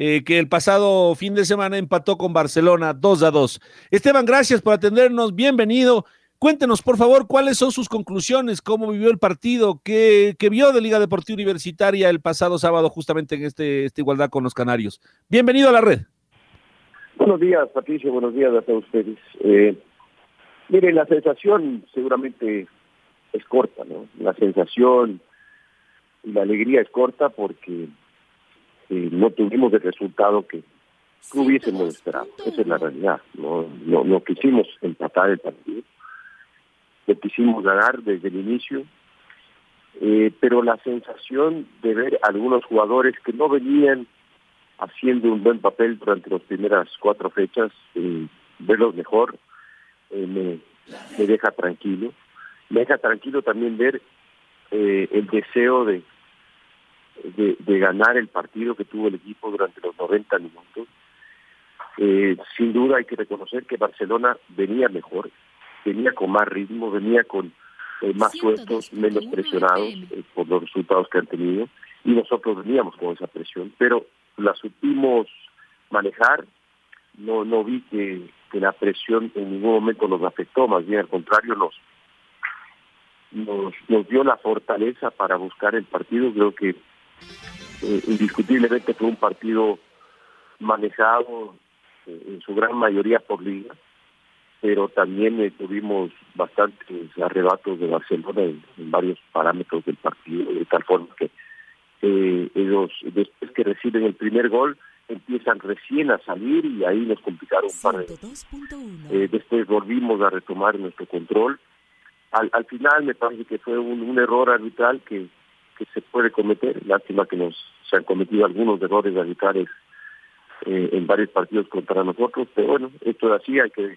eh, que el pasado fin de semana empató con Barcelona 2 a 2. Esteban, gracias por atendernos, bienvenido. Cuéntenos, por favor, cuáles son sus conclusiones, cómo vivió el partido, qué, vio de Liga Deportiva Universitaria el pasado sábado justamente en este, esta igualdad con los Canarios. Bienvenido a la red. Buenos días, Patricio, buenos días a todos ustedes. Eh, miren, la sensación seguramente es corta, ¿no? La sensación y la alegría es corta porque eh, no tuvimos el resultado que, hubiésemos esperado. Esa es la realidad. No, no, no quisimos empatar el partido, lo quisimos ganar desde el inicio, eh, pero la sensación de ver algunos jugadores que no venían haciendo un buen papel durante las primeras cuatro fechas, eh, verlos mejor, me, me deja tranquilo. Me deja tranquilo también ver el deseo de, de, ganar el partido que tuvo el equipo durante los 90 minutos. Eh, sin duda hay que reconocer que Barcelona venía mejor, venía con más ritmo, venía con eh, más sueltos, menos presionados eh, por los resultados que han tenido, y nosotros veníamos con esa presión, pero la supimos manejar, no no vi que, que la presión en ningún momento nos afectó, más bien al contrario nos, nos, nos dio la fortaleza para buscar el partido, creo que eh, indiscutiblemente fue un partido manejado eh, en su gran mayoría por liga, pero también eh, tuvimos bastantes arrebatos de Barcelona en, varios parámetros del partido, de tal forma que ellos, después que reciben el primer gol, empiezan recién a salir y ahí nos complicaron un par de... después volvimos a retomar nuestro control. Al, al final me parece que fue un error arbitral que que se puede cometer. Lástima que nos se han cometido algunos errores radicales eh, en varios partidos contra nosotros, pero bueno, esto es así, hay que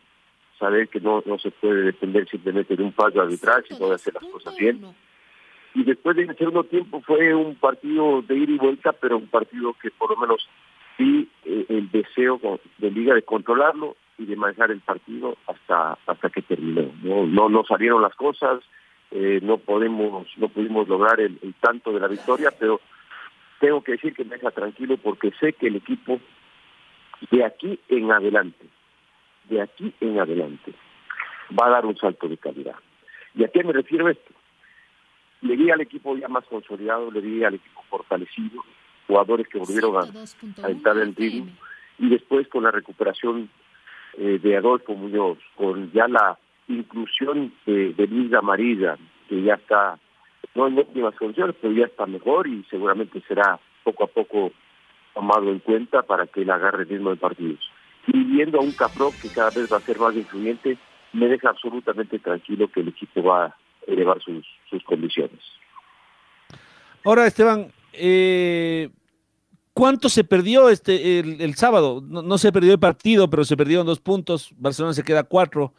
saber que no, no se puede depender simplemente de un fallo arbitral, si puede hacer las cosas bien. Y después de el segundo tiempo fue un partido de ida y vuelta, pero un partido que por lo menos sí eh, el deseo de Liga de controlarlo y de manejar el partido hasta hasta que terminó. No, no, no salieron las cosas, eh, no podemos no pudimos lograr el, tanto de la victoria pero tengo que decir que me deja tranquilo porque sé que el equipo de aquí en adelante de aquí en adelante va a dar un salto de calidad. Y a qué me refiero esto le di al equipo ya más consolidado le di al equipo fortalecido jugadores que volvieron a, entrar en ritmo y después con la recuperación eh, de Adolfo Muñoz con ya la inclusión de, de Luis Amarilla, que ya está, no en óptimas condiciones, pero ya está mejor y seguramente será poco a poco tomado en cuenta para que él agarre el ritmo de partidos. Y viendo a un Capro que cada vez va a ser más influyente, me deja absolutamente tranquilo que el equipo va a elevar sus, sus condiciones. Ahora, Esteban, eh, ¿cuánto se perdió este el, sábado? No, se perdió el partido, pero se perdieron dos puntos. Barcelona se queda cuatro.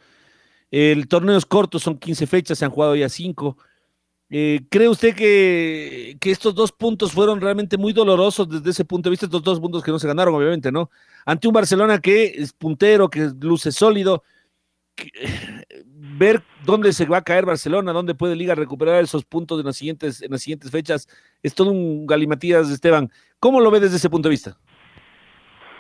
El torneo es corto, son 15 fechas, se han jugado ya 5. Eh, ¿Cree usted que, que, estos dos puntos fueron realmente muy dolorosos desde ese punto de vista? Estos dos puntos que no se ganaron, obviamente, ¿no? Ante un Barcelona que es puntero, que luce sólido. ver dónde se va a caer Barcelona, dónde puede Liga recuperar esos puntos en las siguientes, en las siguientes fechas, es todo un galimatías, Esteban. ¿Cómo lo ve desde ese punto de vista?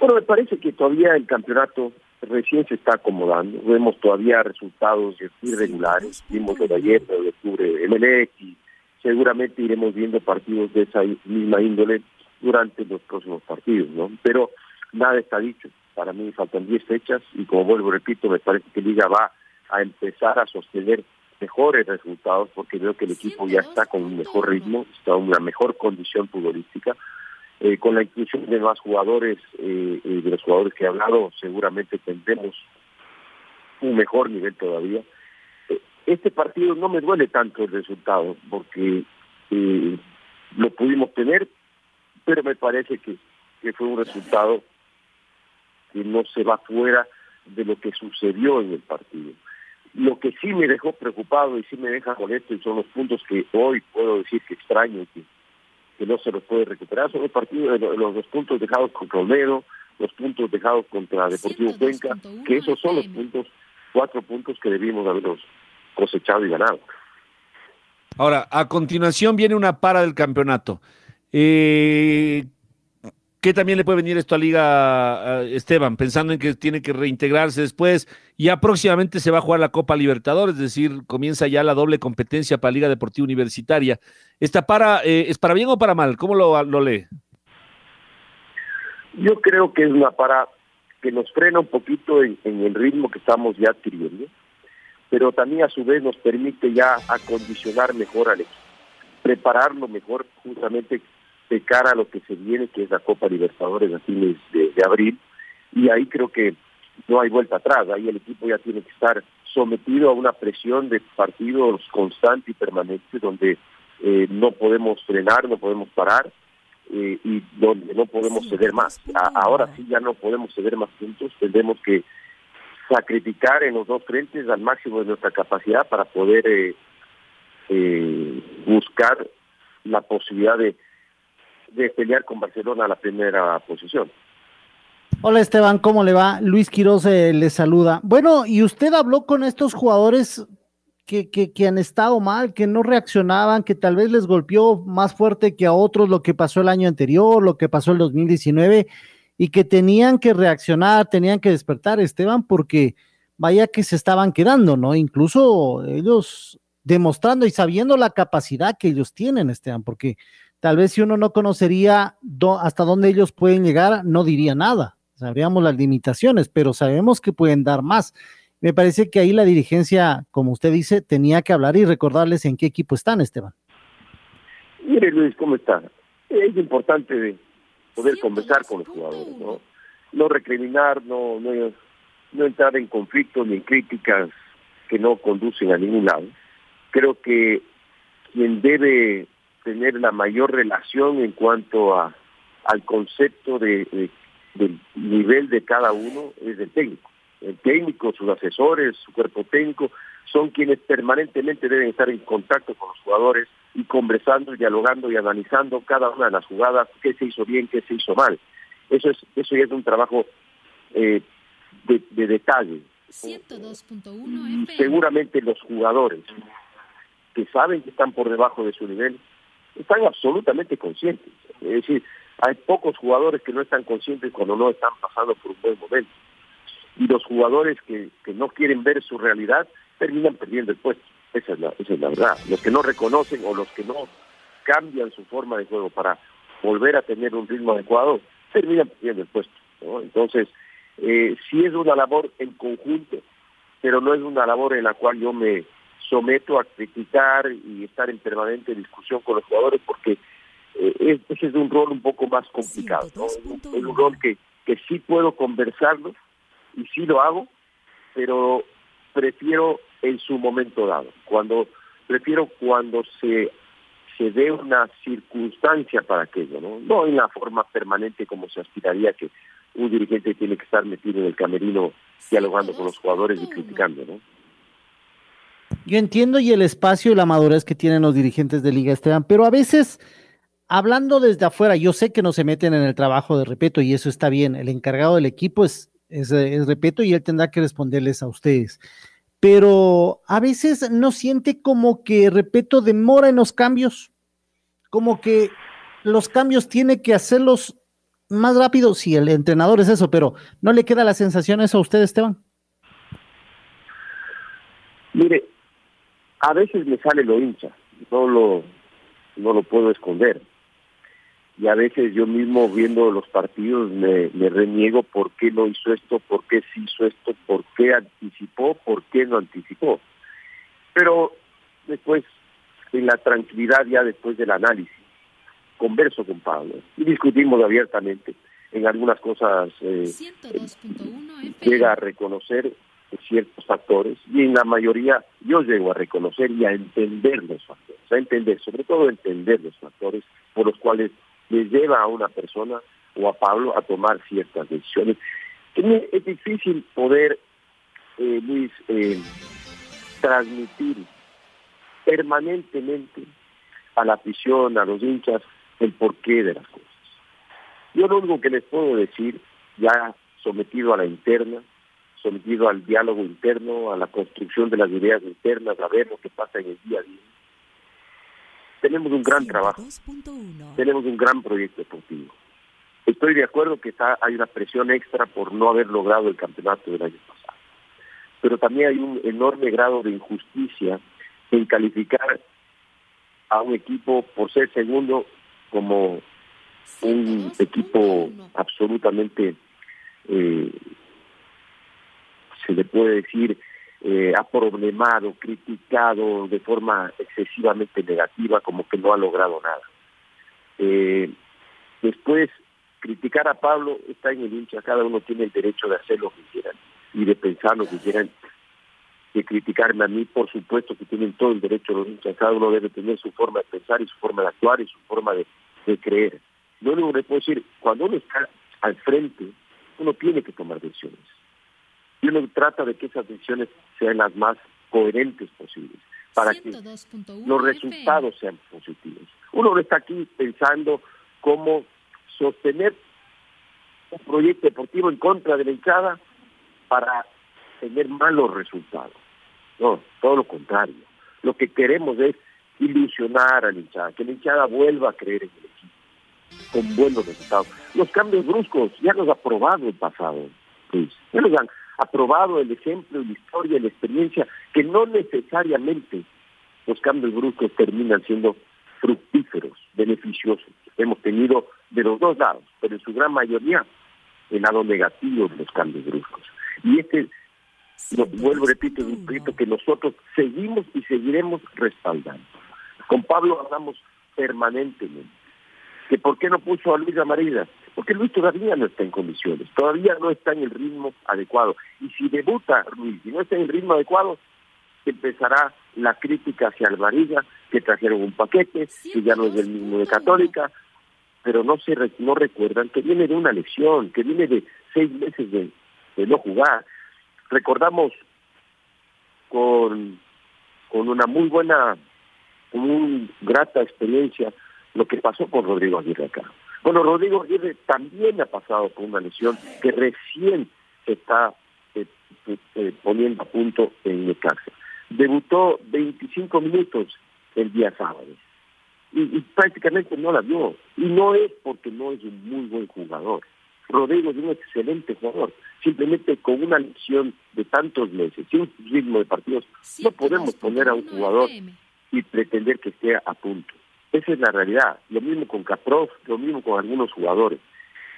Bueno, me parece que todavía el campeonato recién se está acomodando. Vemos todavía resultados irregulares. Vimos lo de ayer, de octubre, MLX, y seguramente iremos viendo partidos de esa misma índole durante los próximos partidos, ¿no? Pero nada está dicho. Para mí faltan 10 fechas y como vuelvo repito, me parece que Liga va a empezar a sostener mejores resultados porque veo que el equipo ya está con un mejor ritmo, está en una mejor condición futbolística. Eh, con la inclusión de más jugadores, eh, de los jugadores que he hablado, seguramente tendremos un mejor nivel todavía. Eh, este partido no me duele tanto el resultado porque lo pudimos tener, pero me parece que, fue un resultado que no se va fuera de lo que sucedió en el partido. Lo que sí me dejó preocupado y sí me deja molesto y son los puntos que hoy puedo decir que extraño que, que no se los puede recuperar, son los partidos, los, los puntos dejados contra Olmedo, los puntos dejados contra Deportivo Cuenca, que esos son los puntos, cuatro puntos que debimos haberlos cosechado y ganado. Ahora, a continuación viene una para del campeonato. Eh, ¿Qué también le puede venir esto a Liga Esteban? Pensando en que tiene que reintegrarse después. Ya próximamente se va a jugar la Copa Libertadores, es decir, comienza ya la doble competencia para Liga Deportiva Universitaria. ¿Esta para, eh, es para bien o para mal? ¿Cómo lo, lo lee? Yo creo que es una para que nos frena un poquito en, en el ritmo que estamos ya adquiriendo, pero también a su vez nos permite ya acondicionar mejor al equipo, prepararlo mejor justamente de cara a lo que se viene, que es la Copa Libertadores a fines de, abril, y ahí creo que no hay vuelta atrás, ahí el equipo ya tiene que estar sometido a una presión de partidos constante y permanente, donde eh, no podemos frenar, no podemos parar, eh, y donde no podemos ceder más. ahora sí ya no podemos ceder más puntos, tendremos que sacrificar en los dos frentes al máximo de nuestra capacidad para poder eh, buscar la posibilidad de de pelear con Barcelona a la primera posición. Hola Esteban, ¿cómo le va? Luis Quiroz eh, le saluda. Bueno, ¿y usted habló con estos jugadores que, que, que, han estado mal, que no reaccionaban, que tal vez les golpeó más fuerte que a otros lo que pasó el año anterior, lo que pasó el 2019, y que tenían que reaccionar, tenían que despertar, Esteban, porque vaya que se estaban quedando, ¿no? Incluso ellos demostrando y sabiendo la capacidad que ellos tienen, Esteban, porque tal vez si uno no conocería hasta dónde ellos pueden llegar, no diría nada. Sabríamos las limitaciones, pero sabemos que pueden dar más. Me parece que ahí la dirigencia, como usted dice, tenía que hablar y recordarles en qué equipo están, Esteban. Mire, Luis, ¿cómo está? Es importante poder conversar con los jugadores, ¿no? No recriminar, no, no, no entrar en conflictos ni en críticas que no conducen a ningún lado. Creo que quien debe tener la mayor relación en cuanto a al concepto de, del nivel de cada uno es el técnico. El técnico, sus asesores, su cuerpo técnico, son quienes permanentemente deben estar en contacto con los jugadores y conversando, dialogando y analizando cada una de las jugadas, qué se hizo bien, qué se hizo mal. Eso es eso ya es un trabajo eh, de, de, detalle. 102.1 Seguramente los jugadores que saben que están por debajo de su nivel están absolutamente conscientes. Es decir, hay pocos jugadores que no están conscientes cuando no están pasando por un buen momento. Y los jugadores que, que no quieren ver su realidad terminan perdiendo el puesto. Esa es, la, esa es la verdad. Los que no reconocen o los que no cambian su forma de juego para volver a tener un ritmo adecuado, terminan perdiendo el puesto. Entonces, eh, sí es una labor en conjunto, pero no es una labor en la cual yo me someto a criticar y estar en permanente discusión con los jugadores porque eh, ese es un rol un poco más complicado, es un rol que, que sí puedo conversarlo y sí lo hago, pero prefiero en su momento dado, cuando prefiero cuando se se dé una circunstancia para aquello, ¿no? No en la forma permanente como se aspiraría que un dirigente tiene que estar metido en el camerino dialogando con los jugadores y criticando, ¿no? Yo entiendo y el espacio y la madurez que tienen los dirigentes de Liga Esteban, pero a veces, hablando desde afuera, yo sé que no se meten en el trabajo de Repeto y eso está bien. El encargado del equipo es, Repeto y él tendrá que responderles a ustedes. Pero a veces no siente como que Repeto demora en los cambios, como que los cambios tiene que hacerlos más rápido. Si sí, el entrenador es eso, pero ¿no le queda la sensación eso a usted, Esteban? Mire, a veces me sale lo hincha, no lo, no lo puedo esconder. Y a veces yo mismo viendo los partidos me, me reniego por qué no hizo esto, por qué sí hizo esto, por qué anticipó, por qué no anticipó. Pero después, en la tranquilidad ya después del análisis, converso con Pablo y discutimos abiertamente en algunas cosas eh, llega a reconocer ciertos factores y en la mayoría yo llego a reconocer y a entender los factores, a entender, sobre todo entender los factores por los cuales le lleva a una persona o a Pablo a tomar ciertas decisiones. Es difícil poder, eh, Luis, eh, transmitir permanentemente a la afición, a los hinchas, el porqué de las cosas. Yo lo único que les puedo decir, ya sometido a la interna, sometido al diálogo interno, a la construcción de las ideas internas, a ver lo que pasa en el día a día. Tenemos un gran trabajo, tenemos un gran proyecto deportivo. Estoy de acuerdo que está, hay una presión extra por no haber logrado el campeonato del año pasado, pero también hay un enorme grado de injusticia en calificar a un equipo por ser segundo como un equipo absolutamente, eh, se le puede decir, eh, problemado, criticado de forma excesivamente negativa, como que no ha logrado nada. Eh, después, criticar a Pablo está en el hincha, cada uno tiene el derecho de hacer lo que quieran y de pensar lo que quieran de criticarme a mí, por supuesto que tienen todo el derecho los hinchas, cada uno debe tener su forma de pensar y su forma de actuar y su forma de, de creer. Único que le puedo decir, cuando uno está al frente, uno tiene que tomar decisiones. Y uno trata de que esas decisiones sean las más coherentes posibles, para que los resultados sean positivos. Uno no está aquí pensando cómo sostener un proyecto deportivo en contra de la hinchada para tener malos resultados. No, todo lo contrario. Lo que queremos es ilusionar a la hinchada, que la hinchada vuelva a creer en el equipo, con buenos resultados. Los cambios bruscos ya nos ha probado el pasado, pues, ya nos han aprobado el ejemplo, la historia, la experiencia, que no necesariamente los cambios bruscos terminan siendo fructíferos, beneficiosos. Hemos tenido de los dos lados, pero en su gran mayoría el lado negativo de los cambios bruscos. Y este lo vuelvo, repito, es un proyecto que nosotros seguimos y seguiremos respaldando. Con Pablo hablamos permanentemente. ¿Que ¿Por qué no puso a Luis Amarilla? Porque Luis todavía no está en condiciones, todavía no está en el ritmo adecuado. Y si debuta Luis y no está en el ritmo adecuado, empezará la crítica hacia Alvarilla, que trajeron un paquete, que ya no es del mismo de Católica, pero no se no recuerdan que viene de una lección, que viene de seis meses de no jugar, recordamos con, con una muy buena, con una grata experiencia lo que pasó con Rodrigo Aguirre acá. Bueno, Rodrigo Aguirre también ha pasado por una lesión que recién se está eh, eh, poniendo a punto en el cárcel. Debutó 25 minutos el día sábado y, y prácticamente no la vio. Y no es porque no es un muy buen jugador. Rodrigo es un excelente jugador, simplemente con una lección de tantos meses y un ritmo de partidos, no podemos poner a un jugador y pretender que esté a punto. Esa es la realidad. Lo mismo con Caprof, lo mismo con algunos jugadores.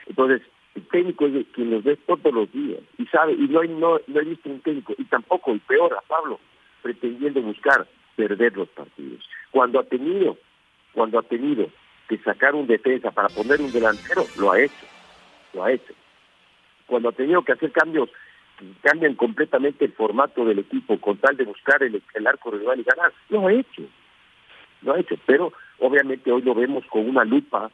Entonces, el técnico es quien los ve todos los días y sabe, y no, no, no he visto un técnico, y tampoco el peor a Pablo, pretendiendo buscar perder los partidos. Cuando ha tenido, cuando ha tenido que sacar un defensa para poner un delantero, lo ha hecho lo ha hecho. Cuando ha tenido que hacer cambios que cambian completamente el formato del equipo con tal de buscar el, el arco rival y ganar, lo ha hecho. Lo ha hecho, pero obviamente hoy lo vemos con una lupa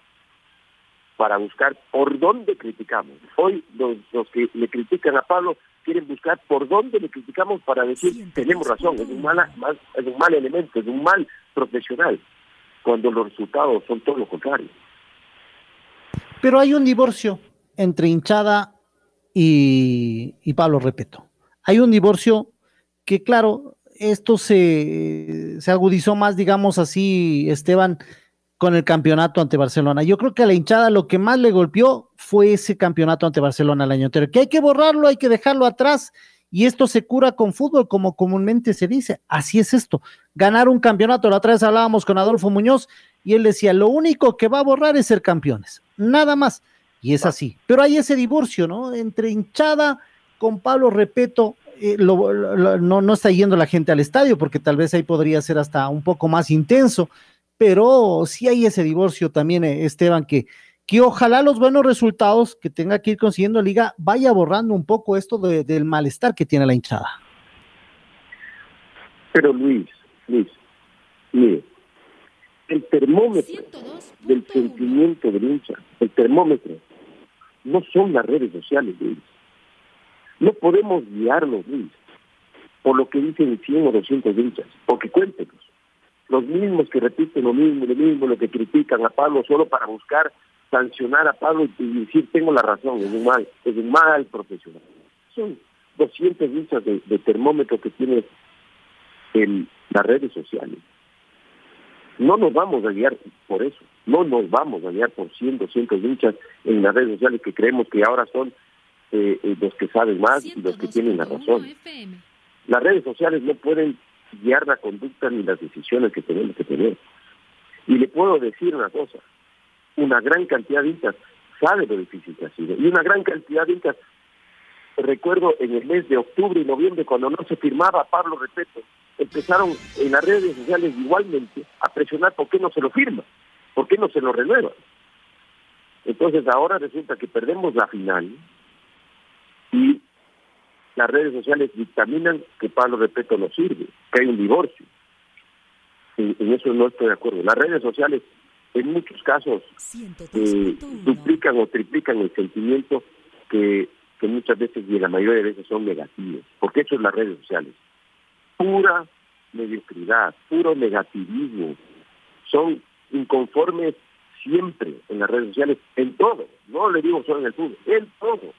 para buscar por dónde criticamos. Hoy los, los que le critican a Pablo quieren buscar por dónde le criticamos para decir tenemos razón, es un, mala, es un mal elemento, es un mal profesional, cuando los resultados son todo lo contrario. Pero hay un divorcio entre hinchada y, Pablo Repeto. Hay un divorcio que, claro, esto se, se agudizó más, digamos así, Esteban, con el campeonato ante Barcelona. Yo creo que a la hinchada lo que más le golpeó fue ese campeonato ante Barcelona el año anterior, que hay que borrarlo, hay que dejarlo atrás, y esto se cura con fútbol, como comúnmente se dice. Así es esto. Ganar un campeonato, la otra vez hablábamos con Adolfo Muñoz, y él decía, lo único que va a borrar es ser campeones, nada más. Y es así. Pero hay ese divorcio, ¿no? Entre hinchada con Pablo Repeto. Eh, no, no está yendo la gente al estadio, porque tal vez ahí podría ser hasta un poco más intenso, pero sí hay ese divorcio también, eh, Esteban, que, que ojalá los buenos resultados que tenga que ir consiguiendo Liga vaya borrando un poco esto del malestar que tiene la hinchada. Pero Luis, Luis, mire, el termómetro del sentimiento del hincha, el termómetro, no son las redes sociales, Luis. No podemos guiarnos, Luis, por lo que dicen 100 o 200 hinchas, porque cuéntenos, los mismos que repiten lo mismo, lo mismo, lo que critican a Pablo solo para buscar sancionar a Pablo y decir tengo la razón, es un mal, es un mal profesional. Son 200 hinchas de, termómetro que tiene en las redes sociales. No nos vamos a guiar por eso, no nos vamos a guiar por 100, 200 hinchas en las redes sociales que creemos que ahora son eh, eh, los que saben más y los que tienen la razón. Las redes sociales no pueden guiar la conducta ni las decisiones que tenemos que tener. Y le puedo decir una cosa, una gran cantidad de incas sabe lo difícil que ha sido, y una gran cantidad de incas, recuerdo en el mes de octubre y noviembre, cuando no se firmaba Pablo Repeto, empezaron en las redes sociales igualmente a presionar por qué no se lo firma, por qué no se lo renueva. Entonces ahora resulta que perdemos la final, y las redes sociales dictaminan que Pablo Repeto no sirve, que hay un divorcio. En, eso no estoy de acuerdo. Las redes sociales en muchos casos eh, duplican o triplican el sentimiento que, que muchas veces y la mayoría de veces son negativos, porque eso es las redes sociales. Pura mediocridad, puro negativismo. Son inconformes siempre en las redes sociales, en todo. No le digo solo en el fútbol, en todo.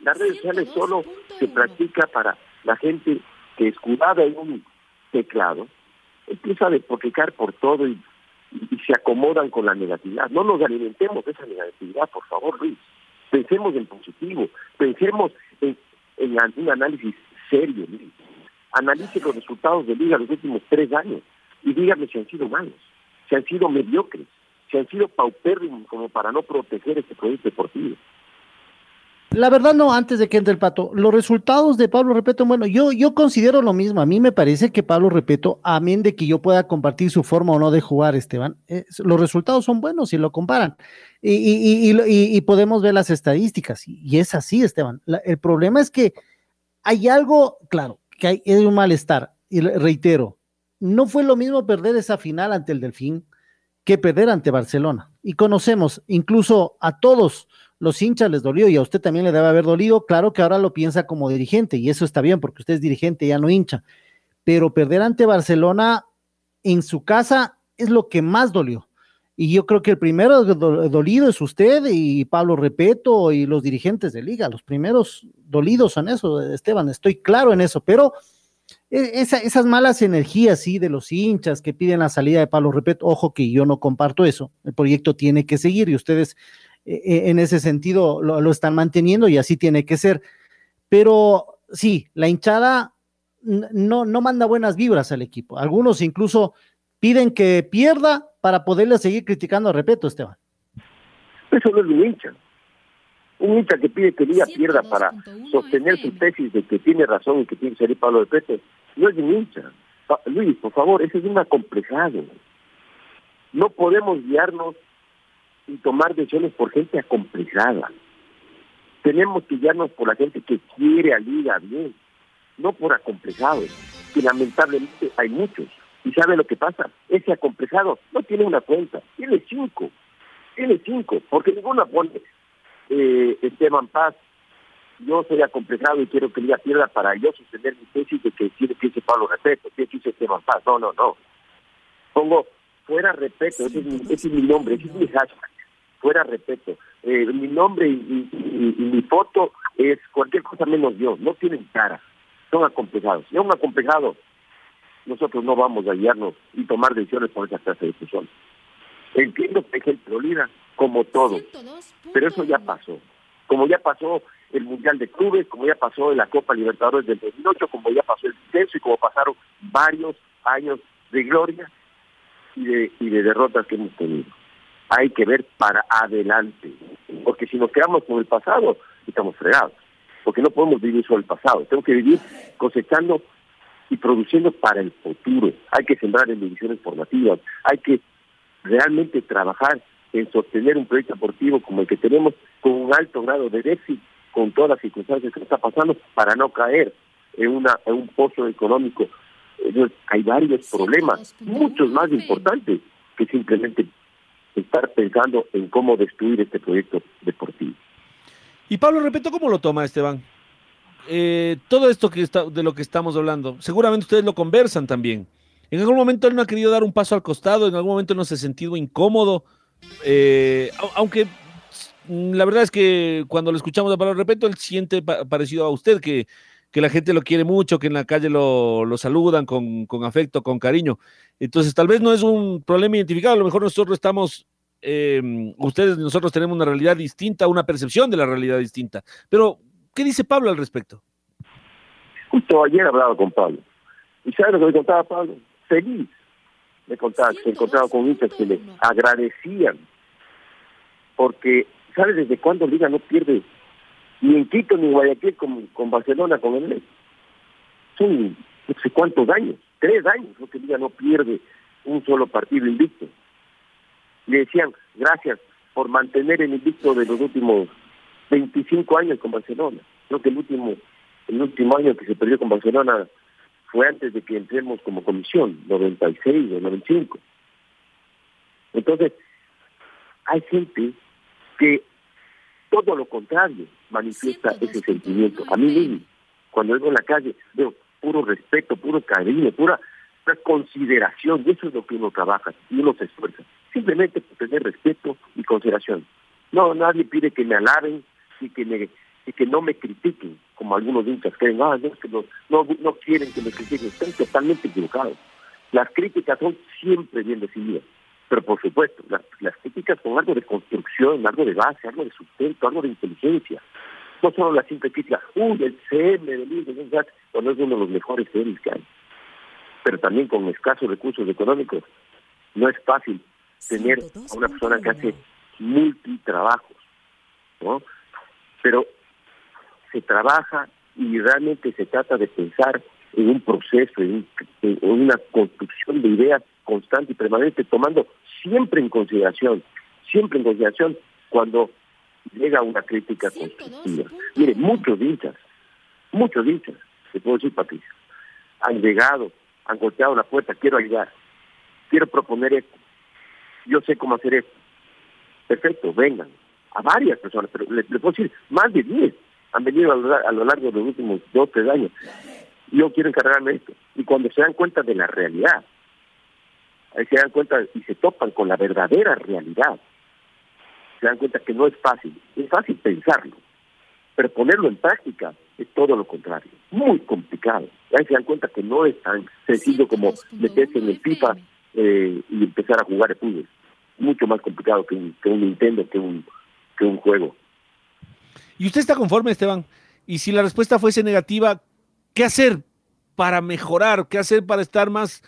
Las redes sociales solo se practica para la gente que escudada en un teclado empieza a despotricar por todo y, se acomodan con la negatividad. No nos alimentemos de esa negatividad, por favor, Luis. Pensemos en positivo, pensemos en, en un análisis serio, Luis. Analice los resultados de Liga los últimos tres años y dígame si han sido malos, si han sido mediocres, si han sido paupérrimos como para no proteger este proyecto deportivo. La verdad no, antes de que entre el pato, los resultados de Pablo Repeto, bueno, yo, yo considero lo mismo, a mí me parece que Pablo Repeto, amén de que yo pueda compartir su forma o no de jugar, Esteban, los resultados son buenos si lo comparan. Y, y, y, y podemos ver las estadísticas y, es así, Esteban. el problema es que hay algo, claro, que hay, hay un malestar y reitero, no fue lo mismo perder esa final ante el Delfín que perder ante Barcelona. Y conocemos incluso a todos los hinchas les dolió y a usted también le debe haber dolido. Claro que ahora lo piensa como dirigente y eso está bien porque usted es dirigente, ya no hincha. Pero perder ante Barcelona en su casa es lo que más dolió. Y yo creo que el primero dolido es usted y Pablo Repeto y los dirigentes de liga. Los primeros dolidos son eso, Esteban, estoy claro en eso, pero e, esas malas energías, sí, de los hinchas que piden la salida de Pablo Repeto, ojo que yo no comparto eso. El proyecto tiene que seguir y ustedes en ese sentido lo, están manteniendo y así tiene que ser. Pero sí, la hinchada no, no manda buenas vibras al equipo. Algunos incluso piden que pierda para poderle seguir criticando a Repeto, Esteban. Eso no es un hincha. Un hincha que pide que Liga pierda para sostener su tesis de que tiene razón y que tiene que salir Pablo Repeto, no es un hincha. Luis, por favor, ese es un acomplejado. No podemos guiarnos y tomar decisiones por gente acomplejada. Tenemos que guiarnos por la gente que quiere a Liga bien, no por acomplejados, que lamentablemente hay muchos. ¿Y sabe lo que pasa? Ese acomplejado no tiene una cuenta, tiene cinco. Tiene cinco, porque ninguna pone eh, Esteban Paz. Yo soy acomplejado y quiero que Liga pierda para yo sostener mi tesis de que tiene que Pablo Respeto, que dice Esteban Paz. No, no, no. Pongo fuera respeto, ese es ese es mi nombre, ese es mi hashtag fuera respeto. Eh, mi nombre y, mi foto es cualquier cosa menos yo, no tienen cara, son acomplejados. Y un acomplejado, nosotros no vamos a guiarnos y tomar decisiones por esa clase de personas. Entiendo que hay gente dolida, como todo, pero eso ya pasó. Como ya pasó el Mundial de Clubes, como ya pasó la Copa Libertadores del 2008, como ya pasó el descenso y como pasaron varios años de gloria y de, y de derrotas que hemos tenido hay que ver para adelante, porque si nos quedamos con el pasado, estamos fregados. porque no podemos vivir solo el pasado, tengo que vivir cosechando y produciendo para el futuro. Hay que sembrar en divisiones formativas, hay que realmente trabajar en sostener un proyecto deportivo como el que tenemos con un alto grado de déficit, con todas las circunstancias que está pasando, para no caer en, una, en un pozo económico. Entonces, hay varios problemas, muchos más importantes que simplemente estar pensando en cómo destruir este proyecto deportivo. Y Pablo, repito, ¿cómo lo toma Esteban? Eh, todo esto que está, de lo que estamos hablando, seguramente ustedes lo conversan también. En algún momento él no ha querido dar un paso al costado, en algún momento no se ha sentido incómodo, eh, aunque mm, la verdad es que cuando lo escuchamos a Pablo Repeto, él siente parecido a usted, que, que, la gente lo quiere mucho, que en la calle lo, lo saludan con, con, afecto, con cariño. Entonces, tal vez no es un problema identificado, a lo mejor nosotros estamos, eh, ustedes, nosotros tenemos una realidad distinta, una percepción de la realidad distinta. Pero, ¿qué dice Pablo al respecto? Justo ayer hablaba con Pablo. ¿Y sabes lo que me contaba Pablo? Feliz me contaba, se encontraba con hinchas que le agradecían, porque, ¿sabes desde cuándo Liga no pierde ni en Quito ni en Guayaquil con, con Barcelona, con el Son no sé cuántos años, tres años, porque Liga no pierde un solo partido invicto. Le decían, gracias por mantener el invicto de los últimos 25 años con Barcelona. Creo que el último, el último año que se perdió con Barcelona fue antes de que entremos como comisión, 96 o 95. Entonces, hay gente que todo lo contrario manifiesta ese sentimiento. A mí mismo, cuando vengo en la calle, veo puro respeto, puro cariño, pura, consideración, y eso es lo que uno trabaja y uno se esfuerza. Simplemente por tener respeto y consideración. No, nadie pide que me alaben y que me y que no me critiquen, como algunos hinchas creen, ah, no, que no, no, quieren que me critiquen, están totalmente equivocados. Las críticas son siempre bien decididas, pero por supuesto, las, críticas son algo de construcción, algo de base, algo de sustento, algo de inteligencia. No solo la simple crítica, uy, el CM de Luis cuando es uno de los mejores CMs que hay. Pero también con escasos recursos económicos, no es fácil tener a una persona que hace multitrabajos, ¿no? Pero se trabaja y realmente se trata de pensar en un proceso, en, una construcción de ideas constante y permanente, tomando siempre en consideración, siempre en consideración cuando llega una crítica constructiva. Mire, muchos hinchas, muchos hinchas, te puedo decir, Patricia, han llegado, han golpeado la puerta, quiero ayudar, quiero proponer esto, yo sé cómo hacer esto. Perfecto, vengan, a varias personas, pero les, puedo decir, más de 10 han venido a lo, largo de los últimos dos, tres años. Yo quiero encargarme de esto. Y cuando se dan cuenta de la realidad, ahí se dan cuenta y se topan con la verdadera realidad, se dan cuenta que no es fácil. Es fácil pensarlo, pero ponerlo en práctica es todo lo contrario. Muy complicado. Ahí se dan cuenta que no es tan sencillo como meterse en el FIFA eh, y empezar a jugar el fútbol. Mucho más complicado que un, que un Nintendo, que un, que un juego. ¿Y usted está conforme, Esteban? Y si la respuesta fuese negativa, ¿qué hacer para mejorar? ¿Qué hacer para estar más,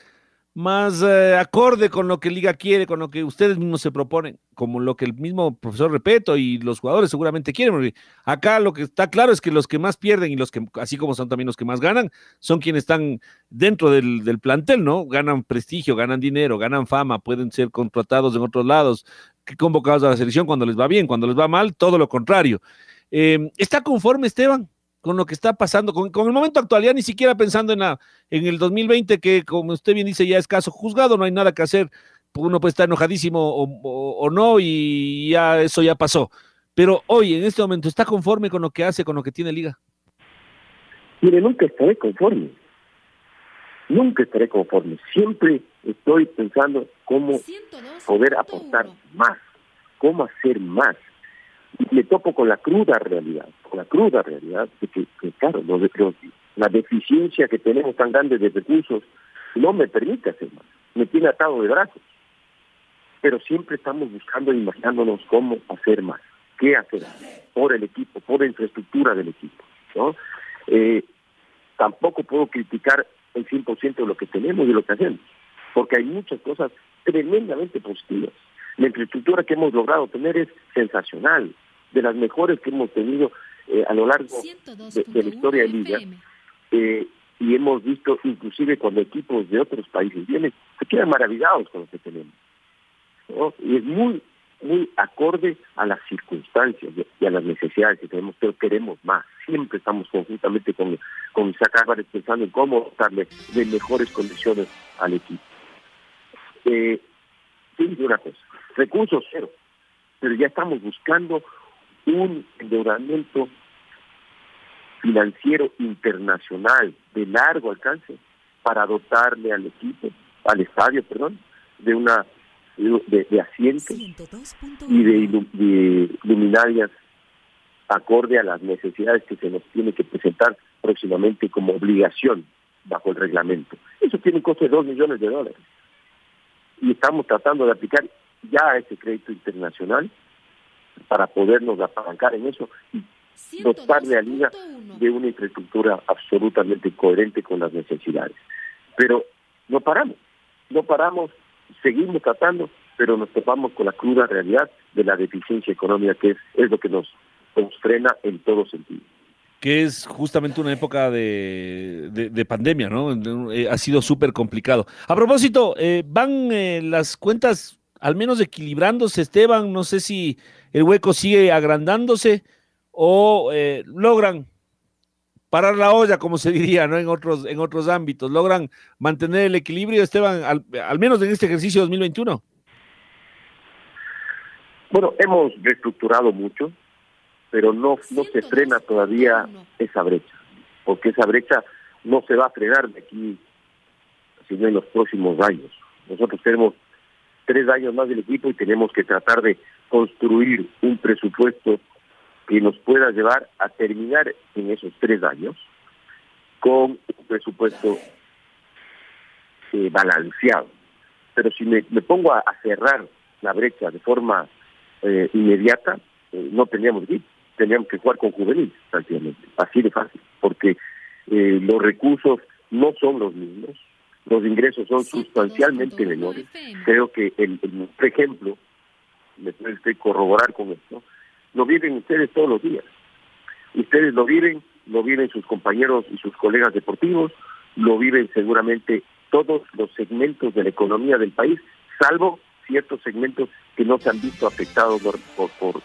más eh, acorde con lo que Liga quiere, con lo que ustedes mismos se proponen, como lo que el mismo profesor Repeto y los jugadores seguramente quieren? acá lo que está claro es que los que más pierden y los que, así como son también los que más ganan, son quienes están dentro del, del plantel, ¿no? Ganan prestigio, ganan dinero, ganan fama, pueden ser contratados en otros lados, convocados a la selección cuando les va bien, cuando les va mal, todo lo contrario. Eh, ¿Está conforme Esteban con lo que está pasando, con, el momento actual, ya ni siquiera pensando en, la, en el 2020, que como usted bien dice, ya es caso juzgado, no hay nada que hacer, uno puede estar enojadísimo o, no y ya eso ya pasó. Pero hoy, en este momento, ¿está conforme con lo que hace, con lo que tiene Liga? Mire, nunca estaré conforme. Nunca estaré conforme. Siempre estoy pensando cómo poder aportar más, cómo hacer más y me topo con la cruda realidad, con la cruda realidad de que, claro, la deficiencia que tenemos tan grande de recursos no me permite hacer más, me tiene atado de brazos. Pero siempre estamos buscando, imaginándonos cómo hacer más, qué hacer por el equipo, por la infraestructura del equipo. ¿no? Eh, tampoco puedo criticar el 100% de lo que tenemos y lo que hacemos, porque hay muchas cosas tremendamente positivas. La infraestructura que hemos logrado tener es sensacional, de las mejores que hemos tenido eh, a lo largo de, de, la historia de Liga eh, y hemos visto inclusive cuando equipos de otros países vienen, se quedan maravillados con lo que tenemos. ¿no? Y es muy muy acorde a las circunstancias y a las necesidades que tenemos, pero queremos más. Siempre estamos conjuntamente con, con Isaac Álvarez pensando en cómo darle de mejores condiciones al equipo. Eh, una cosa, recursos cero, pero ya estamos buscando un endeudamiento financiero internacional de largo alcance para dotarle al equipo, al estadio, perdón, de una de, de asientos y de, luminarias acorde a las necesidades que se nos tiene que presentar próximamente como obligación bajo el reglamento. Eso tiene un costo de 2 millones de dólares. Y estamos tratando de aplicar ya ese crédito internacional para podernos apalancar en eso y dotarle a Liga de una infraestructura absolutamente coherente con las necesidades. Pero no paramos, no paramos seguimos tratando, pero nos topamos con la cruda realidad de la deficiencia económica, que es, es lo que nos, frena en todo sentido que es justamente una época de, de, pandemia, ¿no? Eh, ha sido súper complicado. A propósito, eh, ¿van eh, las cuentas al menos equilibrándose, Esteban? No sé si el hueco sigue agrandándose o logran parar la olla, como se diría, ¿no? En otros, en otros ámbitos. ¿Logran mantener el equilibrio, Esteban, al, menos en este ejercicio 2021? Bueno, hemos reestructurado mucho, pero no, no se frena todavía esa brecha, porque esa brecha no se va a frenar de aquí, sino en los próximos años. Nosotros tenemos tres años más del equipo y tenemos que tratar de construir un presupuesto que nos pueda llevar a terminar en esos tres años con un presupuesto eh, balanceado. Pero si me, pongo a, cerrar la brecha de forma eh, inmediata, eh, no teníamos que teníamos que jugar con juvenil, prácticamente, así de fácil, porque los recursos no son los mismos, los ingresos son sustancialmente menores. Creo que el, el ejemplo, me puede corroborar con esto, lo viven ustedes todos los días. Ustedes lo viven, lo viven sus compañeros y sus colegas deportivos, lo viven seguramente todos los segmentos de la economía del país, salvo ciertos segmentos que no se han visto afectados por, por,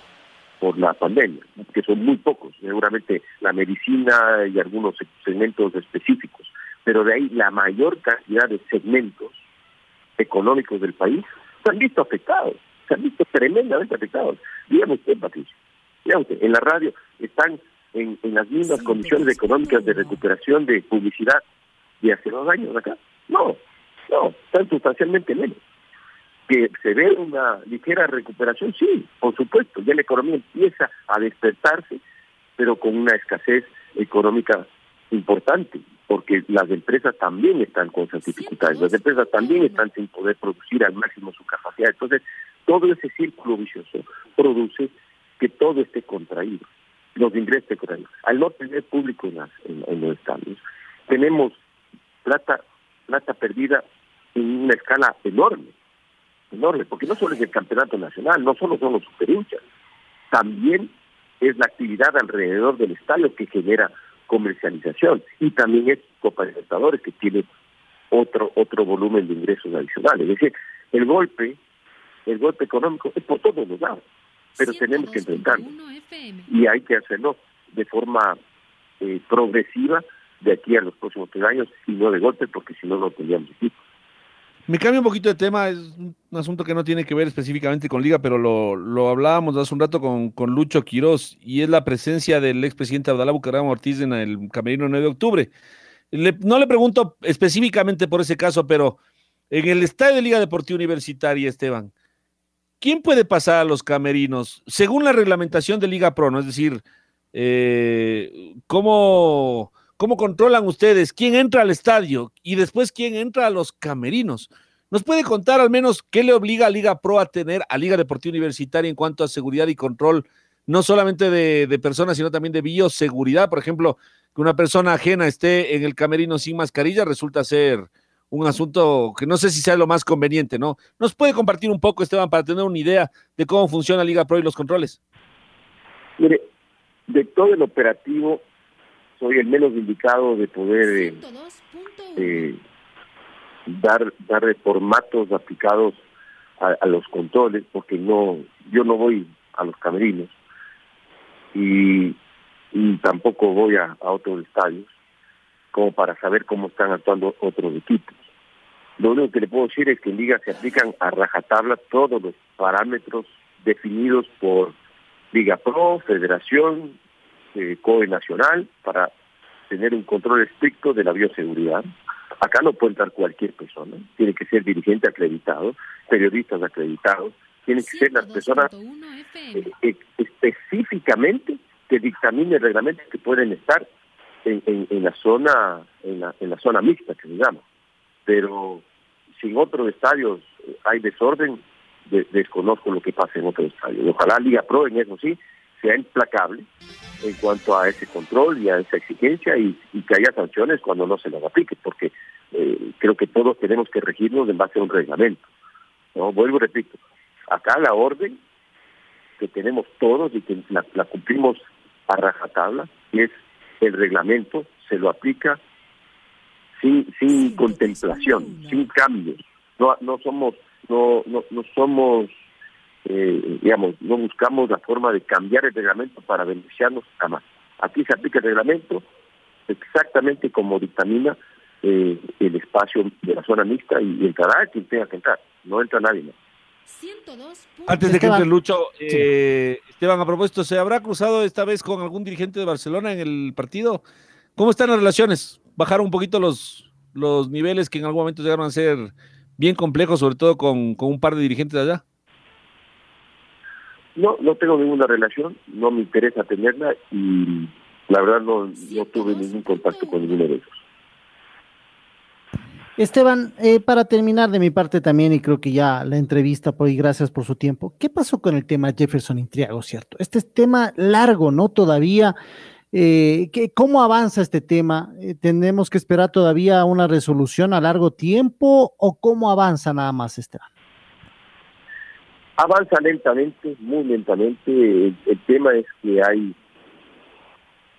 por la pandemia, que son muy pocos, seguramente la medicina y algunos segmentos específicos, pero de ahí la mayor cantidad de segmentos económicos del país se han visto afectados se han visto tremendamente afectados. Dígame usted, Patricio, dígame usted, en la radio están en, las mismas condiciones económicas de recuperación de publicidad de hace dos años acá. No, no, están sustancialmente menos. Que se ve una ligera recuperación, sí, por supuesto, ya la economía empieza a despertarse, pero con una escasez económica importante, porque las empresas también están con esas dificultades, las empresas también están sin poder producir al máximo su capacidad. Entonces, todo ese círculo vicioso produce que todo esté contraído, los ingresos estén contraídos. Al no tener público en, los estadios, tenemos plata, plata perdida en una escala enorme, enorme, porque no solo es el campeonato nacional, no solo son los superhinchas, también es la actividad alrededor del estadio que genera comercialización y también es Copa Libertadores que tiene otro otro volumen de ingresos adicionales. Es decir, el golpe el golpe económico es por todos los lados, pero tenemos que enfrentarlo. Y hay que hacerlo de forma eh, progresiva de aquí a los próximos tres años y no de golpe, porque si no, no tendríamos equipo. Me cambio un poquito de tema, es un asunto que no tiene que ver específicamente con Liga, pero lo, hablábamos hace un rato con, con Lucho Quirós, y es la presencia del expresidente Abdalá Bucaram Ortiz en el Camerino 9 de octubre. no le pregunto específicamente por ese caso, pero en el estadio de Liga Deportiva Universitaria, Esteban, ¿quién puede pasar a los camerinos? Según la reglamentación de Liga Pro, ¿no? Es decir, eh, ¿cómo, ¿cómo controlan ustedes quién entra al estadio y después quién entra a los camerinos? ¿Nos puede contar al menos qué le obliga a Liga Pro a tener a Liga Deportiva Universitaria en cuanto a seguridad y control, no solamente de, personas, sino también de bioseguridad? Por ejemplo, que una persona ajena esté en el camerino sin mascarilla resulta ser un asunto que no sé si sea lo más conveniente, ¿no? ¿Nos puede compartir un poco, Esteban, para tener una idea de cómo funciona Liga Pro y los controles? Mire, de todo el operativo, soy el menos indicado de poder eh, dar, dar formatos aplicados a, los controles, porque no, yo no voy a los camerinos y, tampoco voy a, a otros estadios como para saber cómo están actuando otros equipos. Lo único que le puedo decir es que en Liga se aplican a rajatabla todos los parámetros definidos por Liga Pro, Federación, eh, COE Nacional, para tener un control estricto de la bioseguridad. Acá no puede entrar cualquier persona, tiene que ser dirigente acreditado, periodistas acreditados, tienen que ser las personas eh, eh, específicamente que dictaminen reglamento que pueden estar en, en, la zona en la, en la zona mixta que se llama. Pero si en otros estadios hay desorden desconozco lo que pasa en otros estadios. Ojalá Liga Pro en eso sí sea implacable en cuanto a ese control y a esa exigencia y, que haya sanciones cuando no se las aplique porque eh, creo que todos tenemos que regirnos en base a un reglamento no vuelvo y repito acá la orden que tenemos todos y que la, la cumplimos a rajatabla es el reglamento se lo aplica sin sin contemplación, sin cambios. No no somos no no, no somos eh, digamos no buscamos la forma de cambiar el reglamento para beneficiarnos jamás. Aquí se aplica el reglamento exactamente como dictamina eh, el espacio de la zona mixta y, entrará quien tenga que entrar. No entra nadie más. Antes de que entre Lucho, eh, Esteban, a propósito, ¿se habrá cruzado esta vez con algún dirigente de Barcelona en el partido? ¿Cómo están las relaciones? ¿Bajaron un poquito los, los niveles que en algún momento llegaron a ser bien complejos, sobre todo con, un par de dirigentes de allá? No, no tengo ninguna relación, no me interesa tenerla y la verdad no, no tuve ningún contacto con ninguno de ellos. Esteban, eh, para terminar de mi parte también, y creo que ya la entrevista por y gracias por su tiempo, ¿qué pasó con el tema Jefferson Intriago, cierto? Este es tema largo, ¿no? Todavía, eh, ¿cómo avanza este tema? Eh, ¿Tenemos que esperar todavía una resolución a largo tiempo o cómo avanza nada más, Esteban? Avanza lentamente, muy lentamente. El, tema es que hay,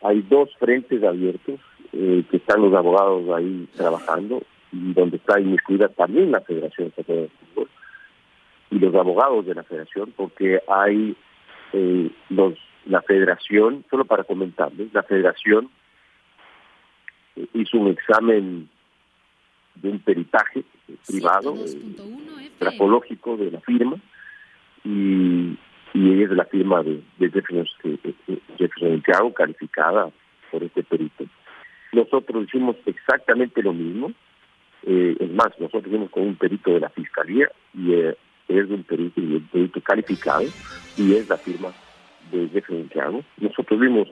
hay dos frentes abiertos, que están los abogados ahí trabajando y donde está inmiscuida también la Federación de Fútbol y los abogados de la Federación, porque hay eh, los la Federación, solo para comentarles, la Federación eh, hizo un examen de un peritaje privado, eh, grafológico de la firma, y, y es la firma de, de Jefferson, Jefferson calificada por este perito. Nosotros hicimos exactamente lo mismo, eh, es más, nosotros vimos con un perito de la Fiscalía y eh, es un perito, un perito calificado y es la firma de Jeffrey Santiago. Nosotros vimos,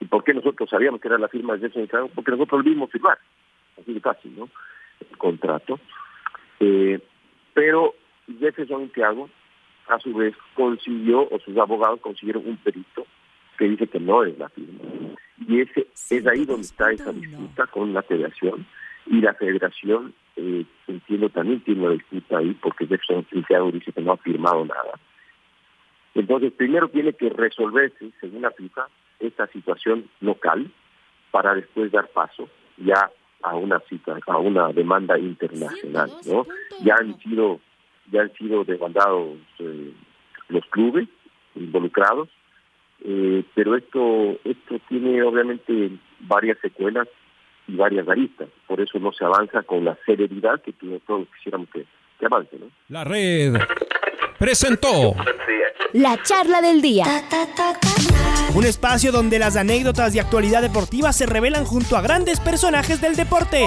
¿y por qué nosotros sabíamos que era la firma de Jeffrey Santiago? Porque nosotros vimos firmar, así de fácil, ¿no? El contrato. Eh, pero Jefferson Santiago, a su vez, consiguió, o sus abogados consiguieron un perito que dice que no es la firma. Y ese es ahí donde está esa disputa con la federación y la federación, eh, entiendo, también tiene una disputa ahí porque Jefferson Santiago dice que no ha firmado nada. Entonces, primero tiene que resolverse, según la FIFA, esta situación local para después dar paso ya a una cita, a una demanda internacional, ¿no? Ya han sido ya han sido demandados eh, los clubes involucrados, eh, pero esto esto tiene obviamente varias secuelas y varias aristas. Por eso no se avanza con la celeridad que todos quisiéramos que, que avance. ¿no? La red presentó la charla del día. Un espacio donde las anécdotas de actualidad deportiva se revelan junto a grandes personajes del deporte.